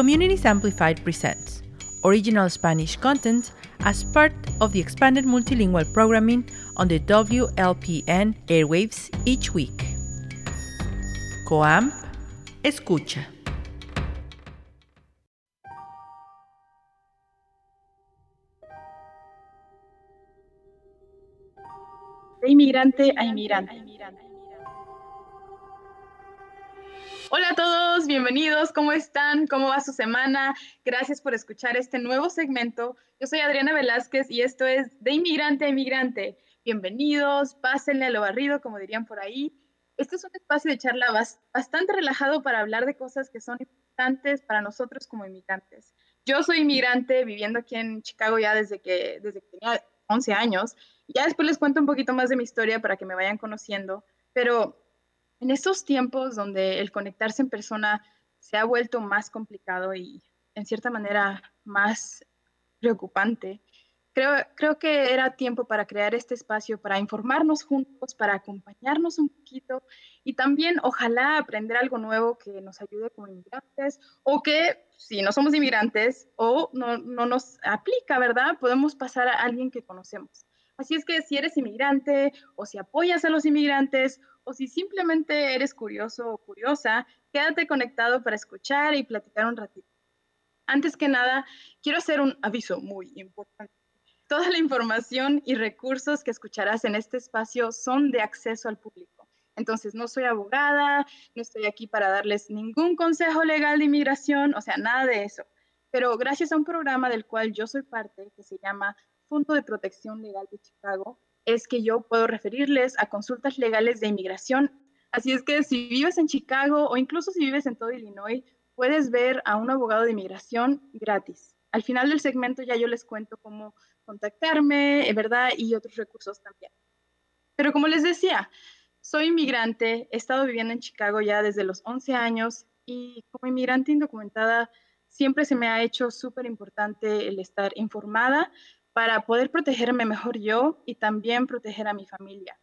Communities Amplified presents original Spanish content as part of the expanded multilingual programming on the WLPN airwaves each week. COAMP escucha. De inmigrante a inmigrante. Hola a todos, bienvenidos, ¿cómo están? ¿Cómo va su semana? Gracias por escuchar este nuevo segmento. Yo soy Adriana Velázquez y esto es De Inmigrante a Inmigrante. Bienvenidos, pásenle a lo barrido, como dirían por ahí. Este es un espacio de charla bastante relajado para hablar de cosas que son importantes para nosotros como inmigrantes. Yo soy inmigrante viviendo aquí en Chicago ya desde que, desde que tenía 11 años. Ya después les cuento un poquito más de mi historia para que me vayan conociendo, pero en estos tiempos donde el conectarse en persona se ha vuelto más complicado y en cierta manera más preocupante, creo, creo que era tiempo para crear este espacio, para informarnos juntos, para acompañarnos un poquito y también ojalá aprender algo nuevo que nos ayude como inmigrantes o que si no somos inmigrantes o no, no nos aplica, ¿verdad? Podemos pasar a alguien que conocemos. Así es que si eres inmigrante o si apoyas a los inmigrantes o si simplemente eres curioso o curiosa, quédate conectado para escuchar y platicar un ratito. Antes que nada, quiero hacer un aviso muy importante. Toda la información y recursos que escucharás en este espacio son de acceso al público. Entonces, no soy abogada, no estoy aquí para darles ningún consejo legal de inmigración, o sea, nada de eso. Pero gracias a un programa del cual yo soy parte, que se llama Fondo de Protección Legal de Chicago, es que yo puedo referirles a consultas legales de inmigración. Así es que si vives en Chicago o incluso si vives en todo Illinois, puedes ver a un abogado de inmigración gratis. Al final del segmento ya yo les cuento cómo contactarme, eh, ¿verdad? Y otros recursos también. Pero como les decía, soy inmigrante, he estado viviendo en Chicago ya desde los 11 años y como inmigrante indocumentada siempre se me ha hecho súper importante el estar informada para poder protegerme mejor yo y también proteger a mi familia.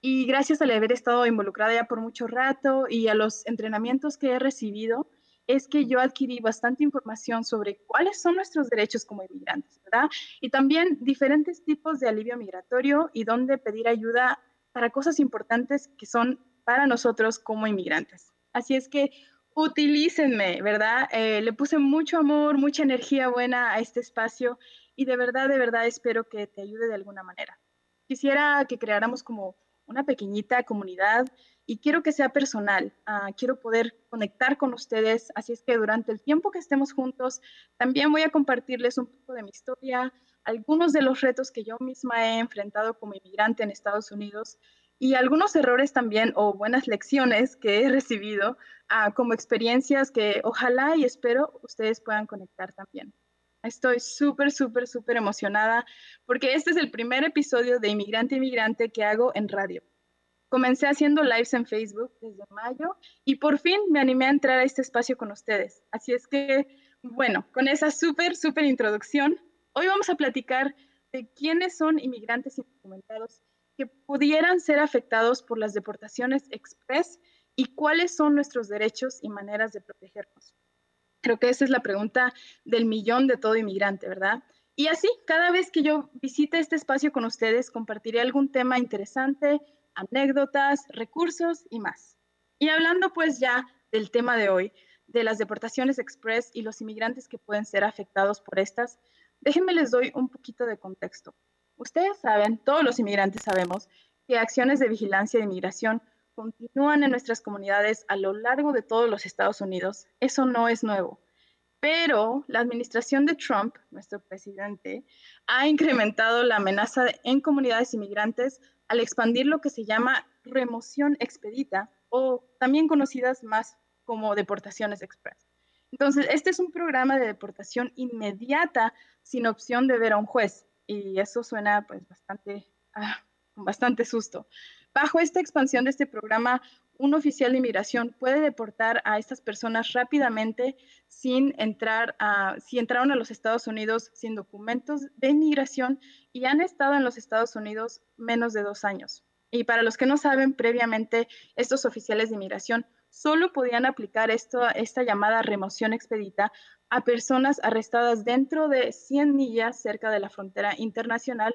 Y gracias al haber estado involucrada ya por mucho rato y a los entrenamientos que he recibido, es que yo adquirí bastante información sobre cuáles son nuestros derechos como inmigrantes, ¿verdad? Y también diferentes tipos de alivio migratorio y dónde pedir ayuda para cosas importantes que son para nosotros como inmigrantes. Así es que utilícenme, ¿verdad? Eh, le puse mucho amor, mucha energía buena a este espacio y de verdad, de verdad espero que te ayude de alguna manera. Quisiera que creáramos como una pequeñita comunidad y quiero que sea personal. Ah, quiero poder conectar con ustedes, así es que durante el tiempo que estemos juntos, también voy a compartirles un poco de mi historia, algunos de los retos que yo misma he enfrentado como inmigrante en Estados Unidos y algunos errores también o buenas lecciones que he recibido ah, como experiencias que ojalá y espero ustedes puedan conectar también. Estoy súper, súper, súper emocionada porque este es el primer episodio de Inmigrante Inmigrante que hago en radio. Comencé haciendo lives en Facebook desde mayo y por fin me animé a entrar a este espacio con ustedes. Así es que, bueno, con esa súper, súper introducción, hoy vamos a platicar de quiénes son inmigrantes indocumentados que pudieran ser afectados por las deportaciones express y cuáles son nuestros derechos y maneras de protegernos. Creo que esa es la pregunta del millón de todo inmigrante, ¿verdad? Y así, cada vez que yo visite este espacio con ustedes, compartiré algún tema interesante, anécdotas, recursos y más. Y hablando pues ya del tema de hoy, de las deportaciones express y los inmigrantes que pueden ser afectados por estas, déjenme les doy un poquito de contexto. Ustedes saben, todos los inmigrantes sabemos, que acciones de vigilancia de inmigración continúan en nuestras comunidades a lo largo de todos los Estados Unidos. Eso no es nuevo. Pero la administración de Trump, nuestro presidente, ha incrementado la amenaza en comunidades inmigrantes al expandir lo que se llama remoción expedita o también conocidas más como deportaciones express. Entonces, este es un programa de deportación inmediata sin opción de ver a un juez y eso suena pues bastante, ah, bastante susto. Bajo esta expansión de este programa, un oficial de inmigración puede deportar a estas personas rápidamente sin entrar si entraron a los Estados Unidos sin documentos de inmigración y han estado en los Estados Unidos menos de dos años. Y para los que no saben, previamente estos oficiales de inmigración solo podían aplicar esto, esta llamada remoción expedita a personas arrestadas dentro de 100 millas cerca de la frontera internacional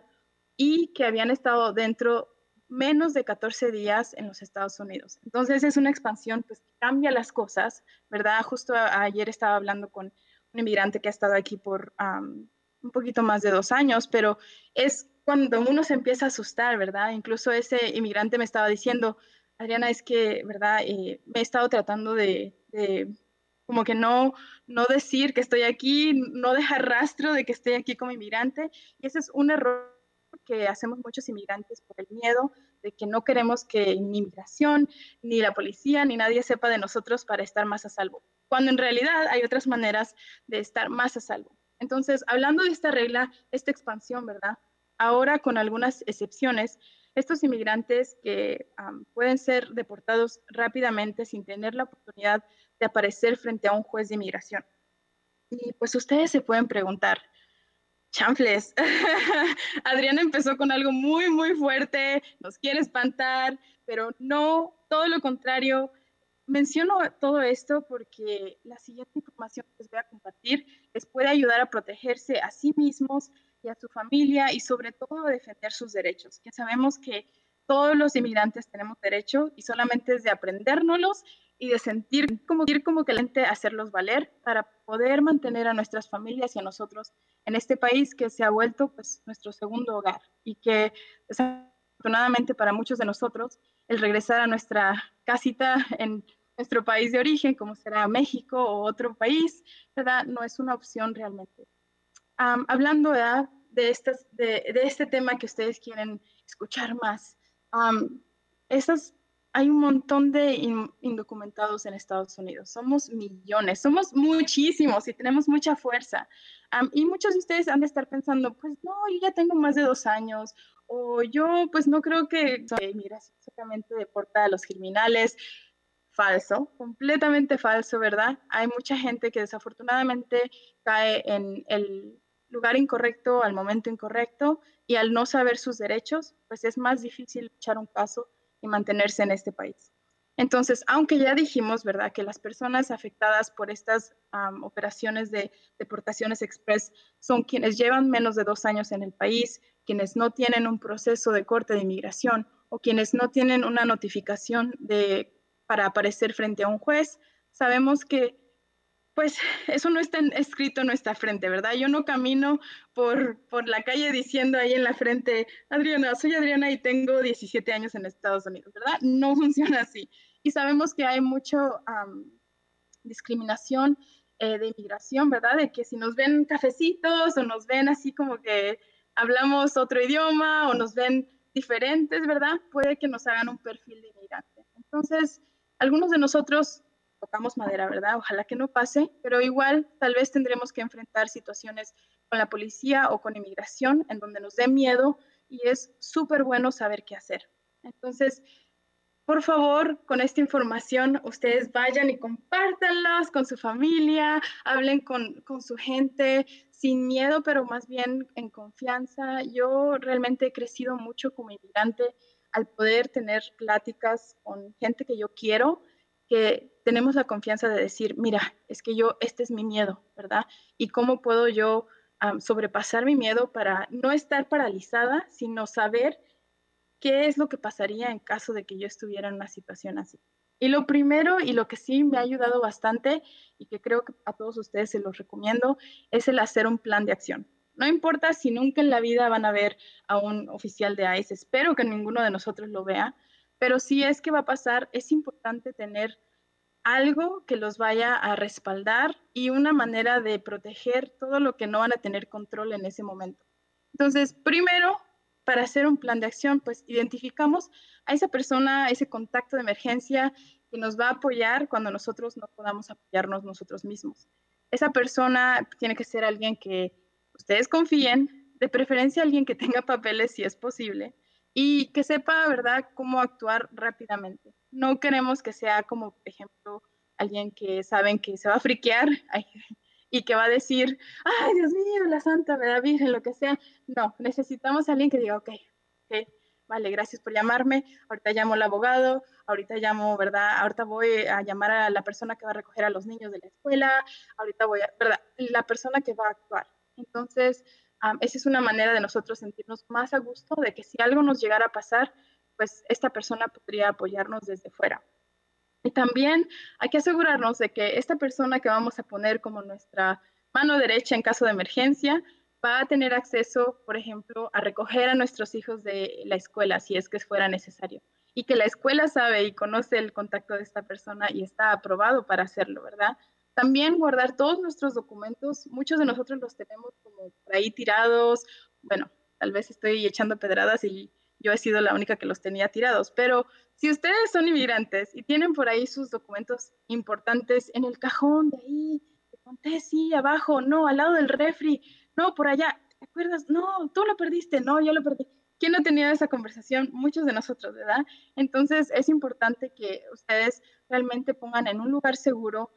y que habían estado dentro menos de 14 días en los Estados Unidos. Entonces es una expansión pues, que cambia las cosas, ¿verdad? Justo ayer estaba hablando con un inmigrante que ha estado aquí por un poquito más de dos años, pero es cuando uno se empieza a asustar, ¿verdad? Incluso ese inmigrante me estaba diciendo, Adriana, es que, ¿verdad? Eh, me he estado tratando de, como que no, no decir que estoy aquí, no dejar rastro de que estoy aquí como inmigrante. Y ese es un error que hacemos muchos inmigrantes por el miedo de que no queremos que ni inmigración, ni la policía, ni nadie sepa de nosotros para estar más a salvo, cuando en realidad hay otras maneras de estar más a salvo. Entonces, hablando de esta regla, esta expansión, ¿verdad? Ahora, con algunas excepciones, estos inmigrantes que pueden ser deportados rápidamente sin tener la oportunidad de aparecer frente a un juez de inmigración. Y pues ustedes se pueden preguntar, chanfles, Adriana empezó con algo muy, muy fuerte, nos quiere espantar, pero no, todo lo contrario, Menciono todo esto porque la siguiente información que les voy a compartir les puede ayudar a protegerse a sí mismos y a su familia y sobre todo a defender sus derechos, que sabemos que todos los inmigrantes tenemos derecho y solamente es de aprendérnoslos y de sentir como, como que la gente hacerlos valer para poder mantener a nuestras familias y a nosotros en este país que se ha vuelto pues nuestro segundo hogar y que desafortunadamente para muchos de nosotros el regresar a nuestra casita en nuestro país de origen, como será México o otro país, ¿verdad? No es una opción realmente. hablando De, estas, de, este tema que ustedes quieren escuchar más, esas, hay un montón de indocumentados en Estados Unidos. Somos millones, somos muchísimos y tenemos mucha fuerza. y muchos de ustedes han de estar pensando, pues no, yo ya tengo más de dos años, o yo pues no creo que soy migración solamente deporta a los criminales. Falso, completamente falso, ¿verdad? Hay mucha gente que desafortunadamente cae en el lugar incorrecto al momento incorrecto y al no saber sus derechos, pues es más difícil echar un caso y mantenerse en este país. Entonces, aunque ya dijimos, ¿verdad?, que las personas afectadas por estas operaciones de deportaciones express son quienes llevan menos de dos años en el país, quienes no tienen un proceso de corte de inmigración o quienes no tienen una notificación de, para aparecer frente a un juez, sabemos que pues eso no está escrito en nuestra frente, ¿verdad? Yo no camino por, por la calle diciendo ahí en la frente, Adriana, soy Adriana y tengo 17 años en Estados Unidos, ¿verdad? No funciona así. Y sabemos que hay mucha discriminación eh, de inmigración, ¿verdad? De que si nos ven cafecitos o nos ven así como que hablamos otro idioma o nos ven diferentes, ¿verdad? Puede que nos hagan un perfil de inmigrante. Entonces, algunos de nosotros tocamos madera, ¿verdad? Ojalá que no pase, pero igual tal vez tendremos que enfrentar situaciones con la policía o con inmigración en donde nos dé miedo y es súper bueno saber qué hacer. Entonces, por favor, con esta información, ustedes vayan y compártanlas con su familia, hablen con, con su gente, sin miedo, pero más bien en confianza. Yo realmente he crecido mucho como inmigrante al poder tener pláticas con gente que yo quiero, que tenemos la confianza de decir, mira, es que yo, este es mi miedo, ¿verdad? Y cómo puedo yo sobrepasar mi miedo para no estar paralizada, sino saber qué es lo que pasaría en caso de que yo estuviera en una situación así. Y lo primero y lo que sí me ha ayudado bastante y que creo que a todos ustedes se los recomiendo es el hacer un plan de acción. No importa si nunca en la vida van a ver a un oficial de ICE, espero que ninguno de nosotros lo vea, pero si es que va a pasar, es importante tener algo que los vaya a respaldar y una manera de proteger todo lo que no van a tener control en ese momento. Entonces, primero, para hacer un plan de acción, pues identificamos a esa persona, ese contacto de emergencia que nos va a apoyar cuando nosotros no podamos apoyarnos nosotros mismos. Esa persona tiene que ser alguien que ustedes confíen, de preferencia alguien que tenga papeles si es posible y que sepa, ¿verdad?, cómo actuar rápidamente. No queremos que sea como, por ejemplo, alguien que saben que se va a friquear y que va a decir, ay, Dios mío, la Santa, ¿verdad? Virgen, lo que sea. No, necesitamos a alguien que diga, ok, ok, vale, gracias por llamarme, ahorita llamo al abogado, ahorita llamo, ¿verdad? Ahorita voy a llamar a la persona que va a recoger a los niños de la escuela, ahorita voy a, ¿verdad? La persona que va a actuar. Entonces, esa es una manera de nosotros sentirnos más a gusto de que si algo nos llegara a pasar, pues esta persona podría apoyarnos desde fuera. Y también hay que asegurarnos de que esta persona que vamos a poner como nuestra mano derecha en caso de emergencia va a tener acceso, por ejemplo, a recoger a nuestros hijos de la escuela si es que fuera necesario. Y que la escuela sabe y conoce el contacto de esta persona y está aprobado para hacerlo, ¿verdad? También guardar todos nuestros documentos. Muchos de nosotros los tenemos como por ahí tirados. Bueno, tal vez estoy echando pedradas y yo he sido la única que los tenía tirados, pero si ustedes son inmigrantes y tienen por ahí sus documentos importantes en el cajón de ahí, te conté, sí, abajo, no, al lado del refri, no, por allá, ¿te acuerdas? No, tú lo perdiste, no, yo lo perdí. ¿Quién no tenido esa conversación? Muchos de nosotros, ¿verdad? Entonces es importante que ustedes realmente pongan en un lugar seguro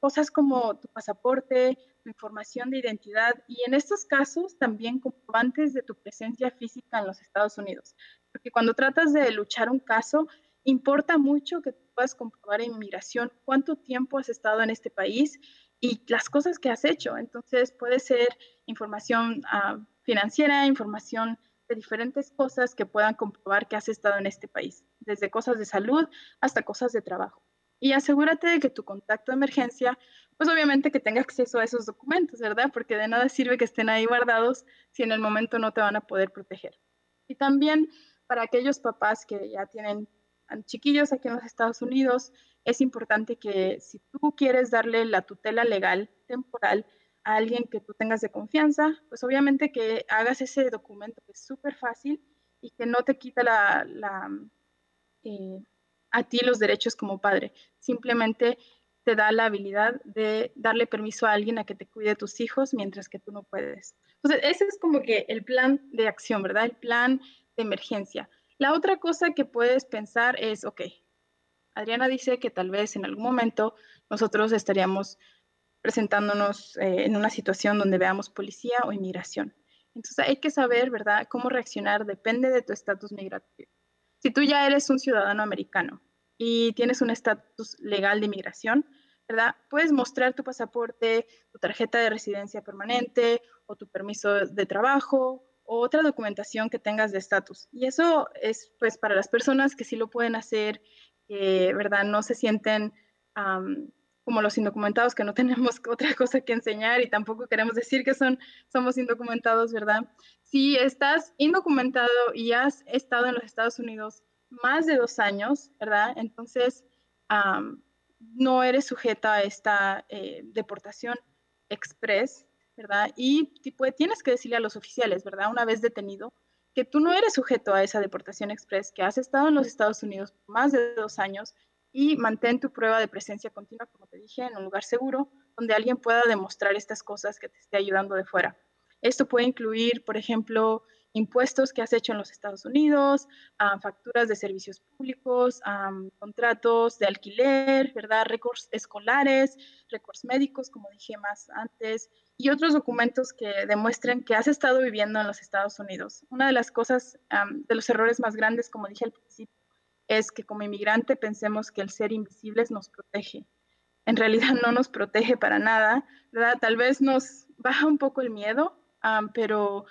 cosas como tu pasaporte, tu información de identidad y en estos casos también comprobantes de tu presencia física en los Estados Unidos. Porque cuando tratas de luchar un caso, importa mucho que puedas comprobar en inmigración cuánto tiempo has estado en este país y las cosas que has hecho. Entonces puede ser información uh, financiera, información de diferentes cosas que puedan comprobar que has estado en este país, desde cosas de salud hasta cosas de trabajo y asegúrate de que tu contacto de emergencia, pues obviamente que tenga acceso a esos documentos, ¿verdad? Porque de nada sirve que estén ahí guardados si en el momento no te van a poder proteger. Y también para aquellos papás que ya tienen chiquillos aquí en los Estados Unidos, es importante que si tú quieres darle la tutela legal temporal a alguien que tú tengas de confianza, pues obviamente que hagas ese documento que es súper fácil y que no te quita la, la eh, a ti los derechos como padre. Simplemente te da la habilidad de darle permiso a alguien a que te cuide de tus hijos mientras que tú no puedes. Entonces, ese es como que el plan de acción, ¿verdad? El plan de emergencia. La otra cosa que puedes pensar es, ok, Adriana dice que tal vez en algún momento nosotros estaríamos presentándonos eh, en una situación donde veamos policía o inmigración. Entonces hay que saber, ¿verdad?, cómo reaccionar depende de tu estatus migratorio. Si tú ya eres un ciudadano americano y tienes un estatus legal de inmigración, ¿verdad? Puedes mostrar tu pasaporte, tu tarjeta de residencia permanente o tu permiso de trabajo o otra documentación que tengas de estatus. Y eso es pues para las personas que sí lo pueden hacer, que, ¿verdad? No se sienten como los indocumentados, que no tenemos otra cosa que enseñar y tampoco queremos decir que son, somos indocumentados, ¿verdad? Si estás indocumentado y has estado en los Estados Unidos más de dos años, ¿verdad? Entonces, no eres sujeta a esta eh, deportación express, ¿verdad? Y tipo, tienes que decirle a los oficiales, ¿verdad? Una vez detenido, que tú no eres sujeto a esa deportación express, que has estado en los Estados Unidos más de dos años y mantén tu prueba de presencia continua, como te dije, en un lugar seguro donde alguien pueda demostrar estas cosas que te esté ayudando de fuera. Esto puede incluir, por ejemplo, impuestos que has hecho en los Estados Unidos, facturas de servicios públicos, contratos de alquiler, ¿verdad? Récords escolares, récords médicos, como dije más antes, y otros documentos que demuestren que has estado viviendo en los Estados Unidos. Una de las cosas, de los errores más grandes, como dije al principio, es que como inmigrante pensemos que el ser invisibles nos protege. En realidad no nos protege para nada, ¿verdad? Tal vez nos baja un poco el miedo, pero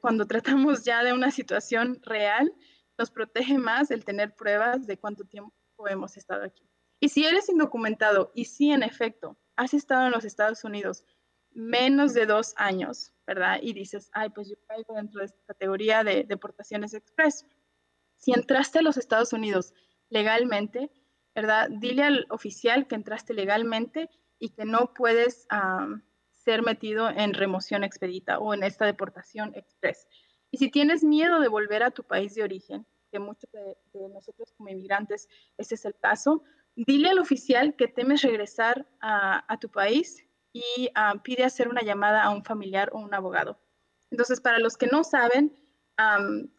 cuando tratamos ya de una situación real, nos protege más el tener pruebas de cuánto tiempo hemos estado aquí. Y si eres indocumentado y si en efecto has estado en los Estados Unidos menos de dos años, ¿verdad? Y dices, ay, pues yo caigo dentro de esta categoría de deportaciones express si entraste a los Estados Unidos legalmente, ¿verdad? Dile al oficial que entraste legalmente y que no puedes ser metido en remoción expedita o en esta deportación express. Y si tienes miedo de volver a tu país de origen, que muchos de, nosotros como inmigrantes ese es el caso, dile al oficial que temes regresar a, tu país y pide hacer una llamada a un familiar o un abogado. Entonces, para los que no saben,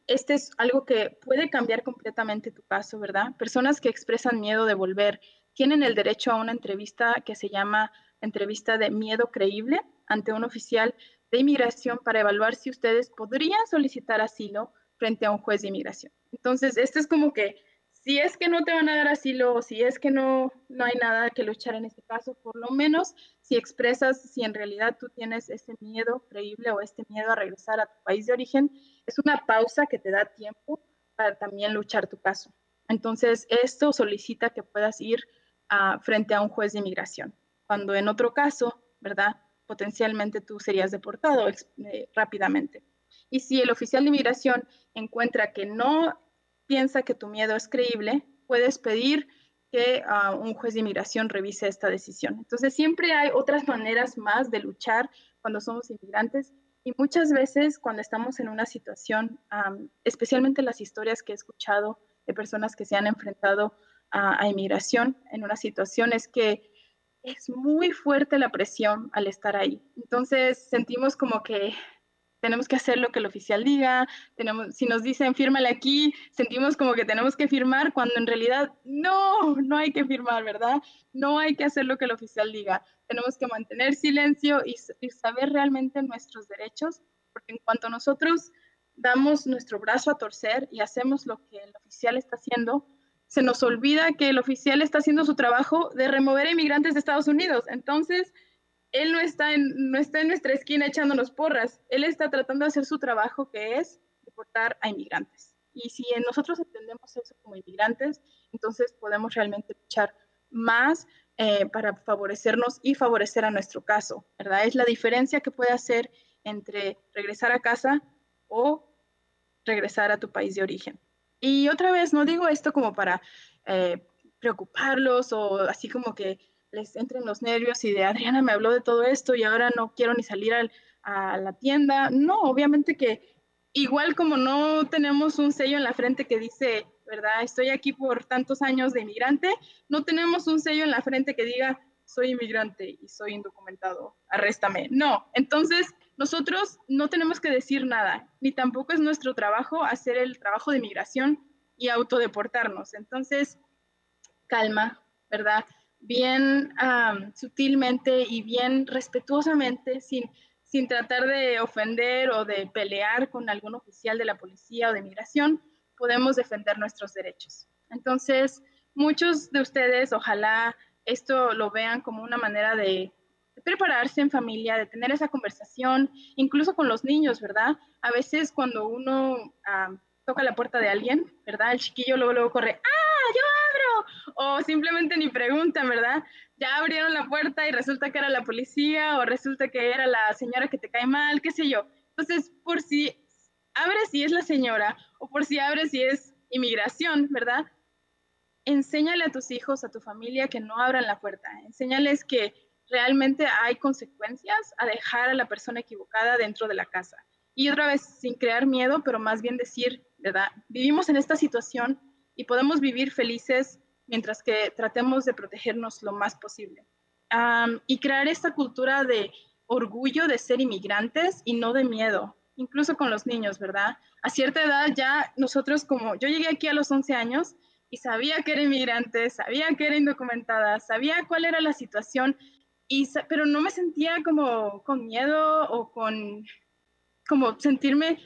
este es algo que puede cambiar completamente tu caso, ¿verdad? Personas que expresan miedo de volver tienen el derecho a una entrevista que se llama entrevista de miedo creíble ante un oficial de inmigración para evaluar si ustedes podrían solicitar asilo frente a un juez de inmigración. Entonces, esto es como que si es que no te van a dar asilo o si es que no, no hay nada que luchar en este caso, por lo menos si expresas si en realidad tú tienes este miedo creíble o este miedo a regresar a tu país de origen, es una pausa que te da tiempo para también luchar tu caso. Entonces, esto solicita que puedas ir a, frente a un juez de inmigración, cuando en otro caso, ¿verdad? Potencialmente tú serías deportado eh, rápidamente. Y si el oficial de inmigración encuentra que no piensa que tu miedo es creíble, puedes pedir que uh, un juez de inmigración revise esta decisión. Entonces, siempre hay otras maneras más de luchar cuando somos inmigrantes y muchas veces cuando estamos en una situación, um, especialmente las historias que he escuchado de personas que se han enfrentado a, a inmigración en una situación, es que es muy fuerte la presión al estar ahí. Entonces, sentimos como que tenemos que hacer lo que el oficial diga, tenemos, si nos dicen fírmale aquí, sentimos como que tenemos que firmar cuando en realidad no, no hay que firmar, ¿verdad? No hay que hacer lo que el oficial diga, tenemos que mantener silencio y, y saber realmente nuestros derechos, porque en cuanto nosotros damos nuestro brazo a torcer y hacemos lo que el oficial está haciendo, se nos olvida que el oficial está haciendo su trabajo de remover a inmigrantes de Estados Unidos. Entonces, él no está, en, no está en nuestra esquina echándonos porras, él está tratando de hacer su trabajo que es deportar a inmigrantes. Y si nosotros entendemos eso como inmigrantes, entonces podemos realmente luchar más eh, para favorecernos y favorecer a nuestro caso, ¿verdad? Es la diferencia que puede hacer entre regresar a casa o regresar a tu país de origen. Y otra vez, no digo esto como para eh, preocuparlos o así como que les entren los nervios y de Adriana me habló de todo esto y ahora no quiero ni salir a la tienda. No, obviamente que igual como no tenemos un sello en la frente que dice, ¿verdad? Estoy aquí por tantos años de inmigrante, no tenemos un sello en la frente que diga, soy inmigrante y soy indocumentado, arréstame. No, entonces nosotros no tenemos que decir nada, ni tampoco es nuestro trabajo hacer el trabajo de inmigración y autodeportarnos. Entonces, calma, ¿verdad? bien sutilmente y bien respetuosamente, sin, sin tratar de ofender o de pelear con algún oficial de la policía o de migración, podemos defender nuestros derechos. Entonces, muchos de ustedes, ojalá esto lo vean como una manera de, prepararse en familia, de tener esa conversación, incluso con los niños, ¿verdad? A veces cuando uno toca la puerta de alguien, ¿verdad? El chiquillo luego, luego corre, ¡ah, yo o simplemente ni preguntan, ¿verdad? Ya abrieron la puerta y resulta que era la policía o resulta que era la señora que te cae mal, qué sé yo. Entonces, por si abres si es la señora o por si abres si es inmigración, ¿verdad? Enséñale a tus hijos, a tu familia que no abran la puerta. Enséñales que realmente hay consecuencias a dejar a la persona equivocada dentro de la casa. Y otra vez, sin crear miedo, pero más bien decir, ¿verdad? Vivimos en esta situación y podemos vivir felices mientras que tratemos de protegernos lo más posible. y crear esta cultura de orgullo de ser inmigrantes y no de miedo, incluso con los niños, ¿verdad? A cierta edad ya nosotros como, yo llegué aquí a los 11 años y sabía que era inmigrante, sabía que era indocumentada, sabía cuál era la situación, pero no me sentía como con miedo o con como sentirme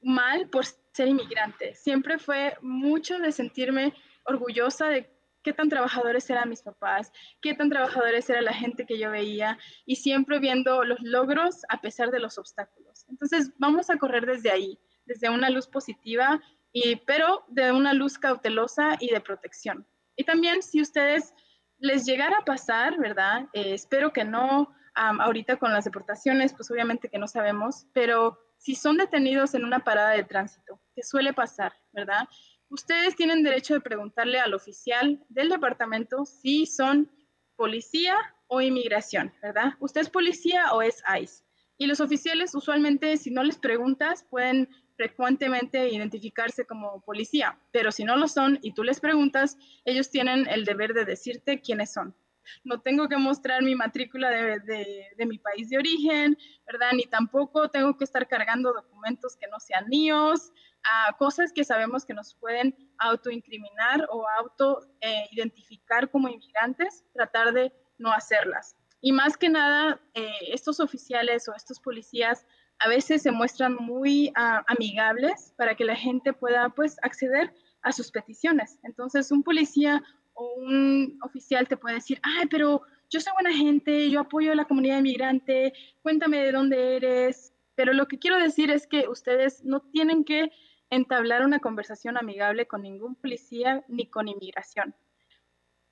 mal por ser inmigrante. Siempre fue mucho de sentirme orgullosa de qué tan trabajadores eran mis papás, qué tan trabajadores era la gente que yo veía y siempre viendo los logros a pesar de los obstáculos. Entonces vamos a correr desde ahí, desde una luz positiva, y, pero de una luz cautelosa y de protección. Y también si ustedes les llegara a pasar, ¿verdad? Eh, espero que no ahorita con las deportaciones, pues obviamente que no sabemos, pero si son detenidos en una parada de tránsito, que suele pasar, ¿verdad? ustedes tienen derecho de preguntarle al oficial del departamento si son policía o inmigración, ¿verdad? ¿Usted es policía o es ICE? Y los oficiales usualmente, si no les preguntas, pueden frecuentemente identificarse como policía, pero si no lo son y tú les preguntas, ellos tienen el deber de decirte quiénes son. No tengo que mostrar mi matrícula de, de mi país de origen, ¿verdad? Ni tampoco tengo que estar cargando documentos que no sean míos, a cosas que sabemos que nos pueden autoincriminar o auto-identificar eh, como inmigrantes, tratar de no hacerlas. Y más que nada, eh, estos oficiales o estos policías a veces se muestran muy ah, amigables para que la gente pueda pues acceder a sus peticiones. Entonces, un policía o un oficial te puede decir, ay, pero yo soy buena gente, yo apoyo a la comunidad inmigrante, cuéntame de dónde eres. Pero lo que quiero decir es que ustedes no tienen que entablar una conversación amigable con ningún policía ni con inmigración.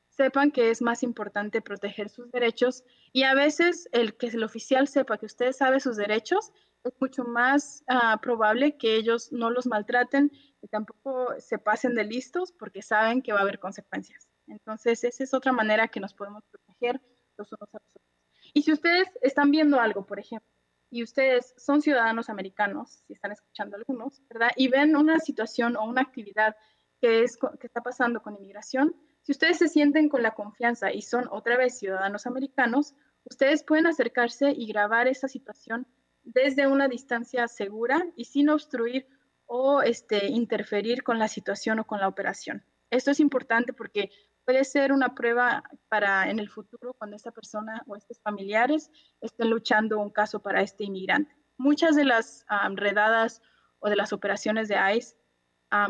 Sepan que es más importante proteger sus derechos y a veces el que el oficial sepa que usted sabe sus derechos es mucho más ah, probable que ellos no los maltraten y tampoco se pasen de listos porque saben que va a haber consecuencias. Entonces, esa es otra manera que nos podemos proteger los unos a los otros. Y si ustedes están viendo algo, por ejemplo, y ustedes son ciudadanos americanos, si están escuchando algunos, ¿verdad? Y ven una situación o una actividad que, es, que está pasando con inmigración, si ustedes se sienten con la confianza y son otra vez ciudadanos americanos, ustedes pueden acercarse y grabar esa situación desde una distancia segura y sin obstruir o este, interferir con la situación o con la operación. Esto es importante porque puede ser una prueba para en el futuro cuando esta persona o estos familiares estén luchando un caso para este inmigrante. Muchas de las redadas o de las operaciones de ICE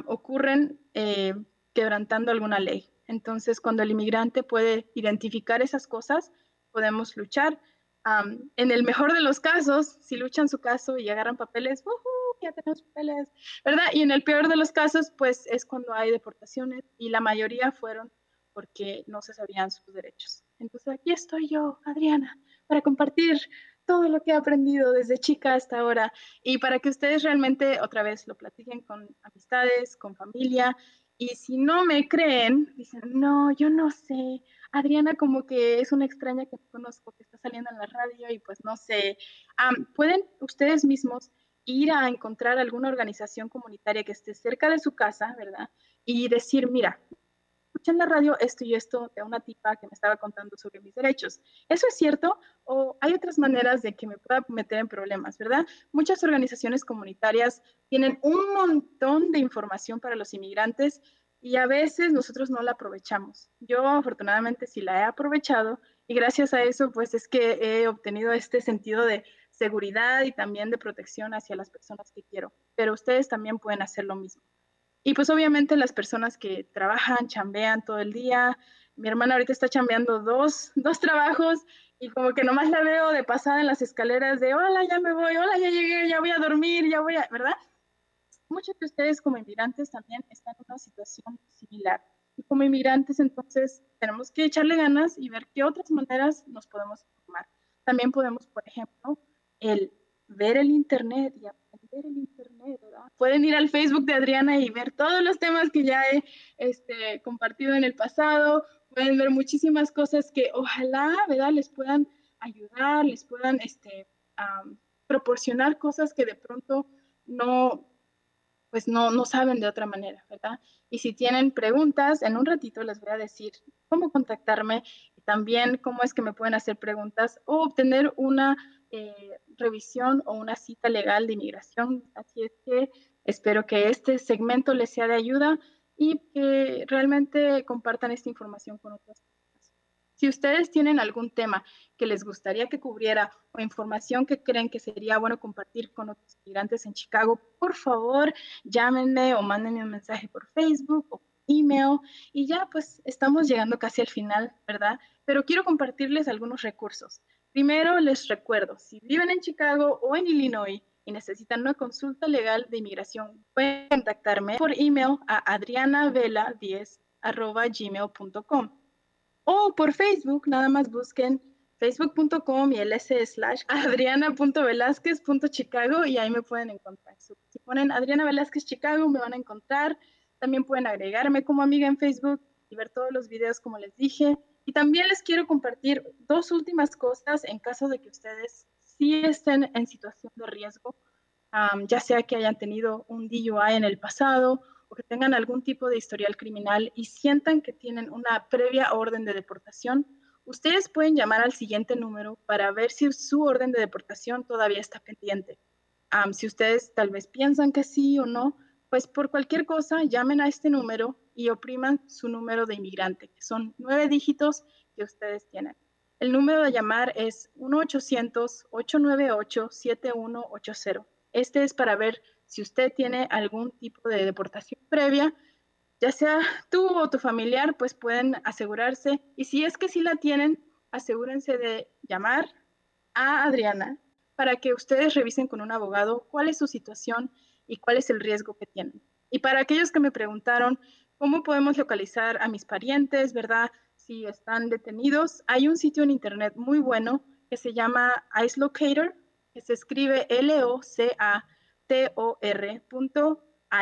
ocurren eh, quebrantando alguna ley. Entonces, cuando el inmigrante puede identificar esas cosas, podemos luchar. En el mejor de los casos, si luchan su caso y agarran papeles, ya tenemos papeles, ¿verdad? Y en el peor de los casos, pues es cuando hay deportaciones y la mayoría fueron porque no se sabían sus derechos. Entonces aquí estoy yo, Adriana, para compartir todo lo que he aprendido desde chica hasta ahora y para que ustedes realmente otra vez lo platiquen con amistades, con familia. Y si no me creen, dicen, no, yo no sé. Adriana como que es una extraña que conozco, que está saliendo en la radio y pues no sé. pueden ustedes mismos ir a encontrar alguna organización comunitaria que esté cerca de su casa, ¿verdad? Y decir, mira, escuché en la radio esto y esto de una tipa que me estaba contando sobre mis derechos. ¿Eso es cierto? ¿O hay otras maneras de que me pueda meter en problemas, verdad? Muchas organizaciones comunitarias tienen un montón de información para los inmigrantes y a veces nosotros no la aprovechamos. Yo afortunadamente sí la he aprovechado y gracias a eso pues es que he obtenido este sentido de seguridad y también de protección hacia las personas que quiero. Pero ustedes también pueden hacer lo mismo. Y pues obviamente las personas que trabajan, chambean todo el día. Mi hermana ahorita está chambeando dos, dos trabajos y como que nomás la veo de pasada en las escaleras de, hola, ya me voy, hola, ya llegué, ya voy a dormir, ya voy a, ¿verdad? Muchos de ustedes como inmigrantes también están en una situación similar. Y como inmigrantes entonces tenemos que echarle ganas y ver qué otras maneras nos podemos informar. También podemos, por ejemplo, el ver el Internet y aprender el Internet, ¿verdad? Pueden ir al Facebook de Adriana y ver todos los temas que ya he este, compartido en el pasado, pueden ver muchísimas cosas que ojalá, ¿verdad? Les puedan ayudar, les puedan este, proporcionar cosas que de pronto no, pues no, no saben de otra manera, ¿verdad? Y si tienen preguntas, en un ratito les voy a decir cómo contactarme y también cómo es que me pueden hacer preguntas o obtener una eh, revisión o una cita legal de inmigración. Así es que espero que este segmento les sea de ayuda y que realmente compartan esta información con otras personas. Si ustedes tienen algún tema que les gustaría que cubriera o información que creen que sería bueno compartir con otros inmigrantes en Chicago, por favor, llámenme o mándenme un mensaje por Facebook o email y ya pues estamos llegando casi al final, ¿verdad? Pero quiero compartirles algunos recursos. Primero les recuerdo, si viven en Chicago o en Illinois y necesitan una consulta legal de inmigración, pueden contactarme por email a adrianavela10.gmail.com o por Facebook, nada más busquen facebook.com y ls slash adriana.velázquez.chicago y ahí me pueden encontrar. Si ponen Adriana Velázquez Chicago me van a encontrar. También pueden agregarme como amiga en Facebook y ver todos los videos como les dije. Y también les quiero compartir dos últimas cosas en caso de que ustedes sí estén en situación de riesgo, ya sea que hayan tenido un DUI en el pasado o que tengan algún tipo de historial criminal y sientan que tienen una previa orden de deportación, ustedes pueden llamar al siguiente número para ver si su orden de deportación todavía está pendiente. si ustedes tal vez piensan que sí o no, pues por cualquier cosa llamen a este número y opriman su número de inmigrante, que son nueve dígitos que ustedes tienen. El número de llamar es 1-800-898-7180. Este es para ver si usted tiene algún tipo de deportación previa, ya sea tú o tu familiar, pues pueden asegurarse. Y si es que sí la tienen, asegúrense de llamar a Adriana para que ustedes revisen con un abogado cuál es su situación y cuál es el riesgo que tienen. Y para aquellos que me preguntaron cómo podemos localizar a mis parientes, ¿verdad? Si están detenidos, hay un sitio en internet muy bueno que se llama Ice Locator, que se escribe L-O-C-A-T-O-R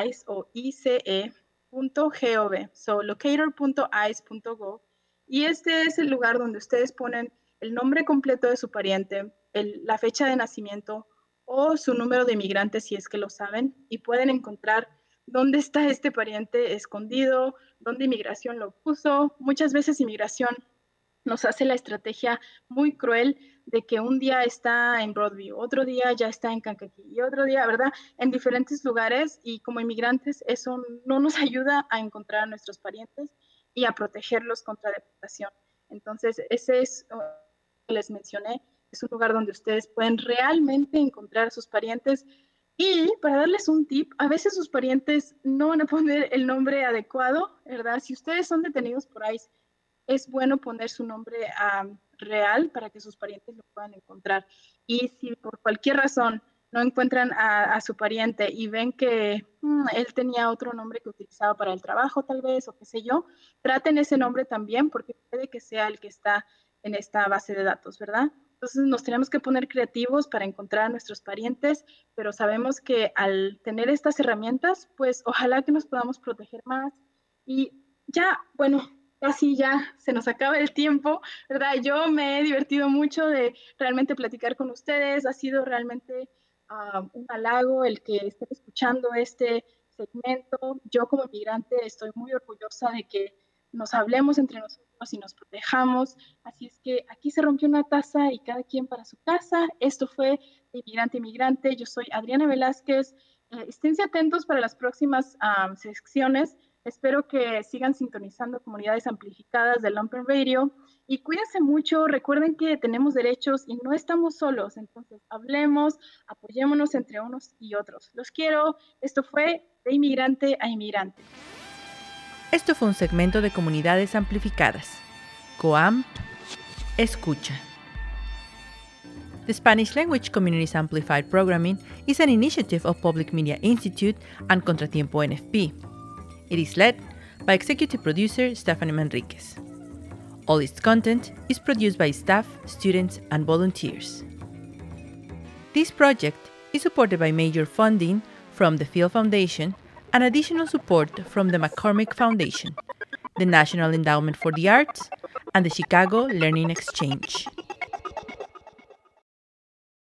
ice o I-C-E .gov, so locator.ice.gov. Y este es el lugar donde ustedes ponen el nombre completo de su pariente, la fecha de nacimiento o su número de inmigrante si es que lo saben y pueden encontrar dónde está este pariente escondido, dónde inmigración lo puso. Muchas veces inmigración nos hace la estrategia muy cruel de que un día está en Broadview, otro día ya está en Kankakee y otro día, ¿verdad? En diferentes lugares y como inmigrantes eso no nos ayuda a encontrar a nuestros parientes y a protegerlos contra deportación. Entonces, ese es, oh, les mencioné, es un lugar donde ustedes pueden realmente encontrar a sus parientes. Y para darles un tip, a veces sus parientes no van a poner el nombre adecuado, ¿verdad? Si ustedes son detenidos por ICE, es bueno poner su nombre real para que sus parientes lo puedan encontrar. Y si por cualquier razón no encuentran a, su pariente y ven que mm, él tenía otro nombre que utilizaba para el trabajo tal vez o qué sé yo, traten ese nombre también porque puede que sea el que está en esta base de datos, ¿verdad? Entonces nos tenemos que poner creativos para encontrar a nuestros parientes, pero sabemos que al tener estas herramientas, pues ojalá que nos podamos proteger más. Y ya, bueno, casi ya se nos acaba el tiempo, ¿verdad? Yo me he divertido mucho de realmente platicar con ustedes, ha sido realmente ah, un halago el que estén escuchando este segmento. Yo como inmigrante estoy muy orgullosa de que nos hablemos entre nosotros y nos protejamos. Así es que aquí se rompió una taza y cada quien para su casa. Esto fue Inmigrante Inmigrante. Yo soy Adriana Velázquez. Eh, esténse atentos para las próximas secciones. Espero que sigan sintonizando comunidades amplificadas de Lumpen Radio y cuídense mucho. Recuerden que tenemos derechos y no estamos solos. Entonces, hablemos, apoyémonos entre unos y otros. Los quiero. Esto fue de inmigrante a inmigrante. Esto fue un segmento de Comunidades Amplificadas. COAM Escucha. The Spanish Language Communities Amplified Programming is an initiative of Public Media Institute and Contratiempo NFP. It is led by executive producer Stephanie Manriquez. All its content is produced by staff, students, and volunteers. This project is supported by major funding from the Field Foundation and additional support from the McCormick Foundation, the National Endowment for the Arts, and the Chicago Learning Exchange.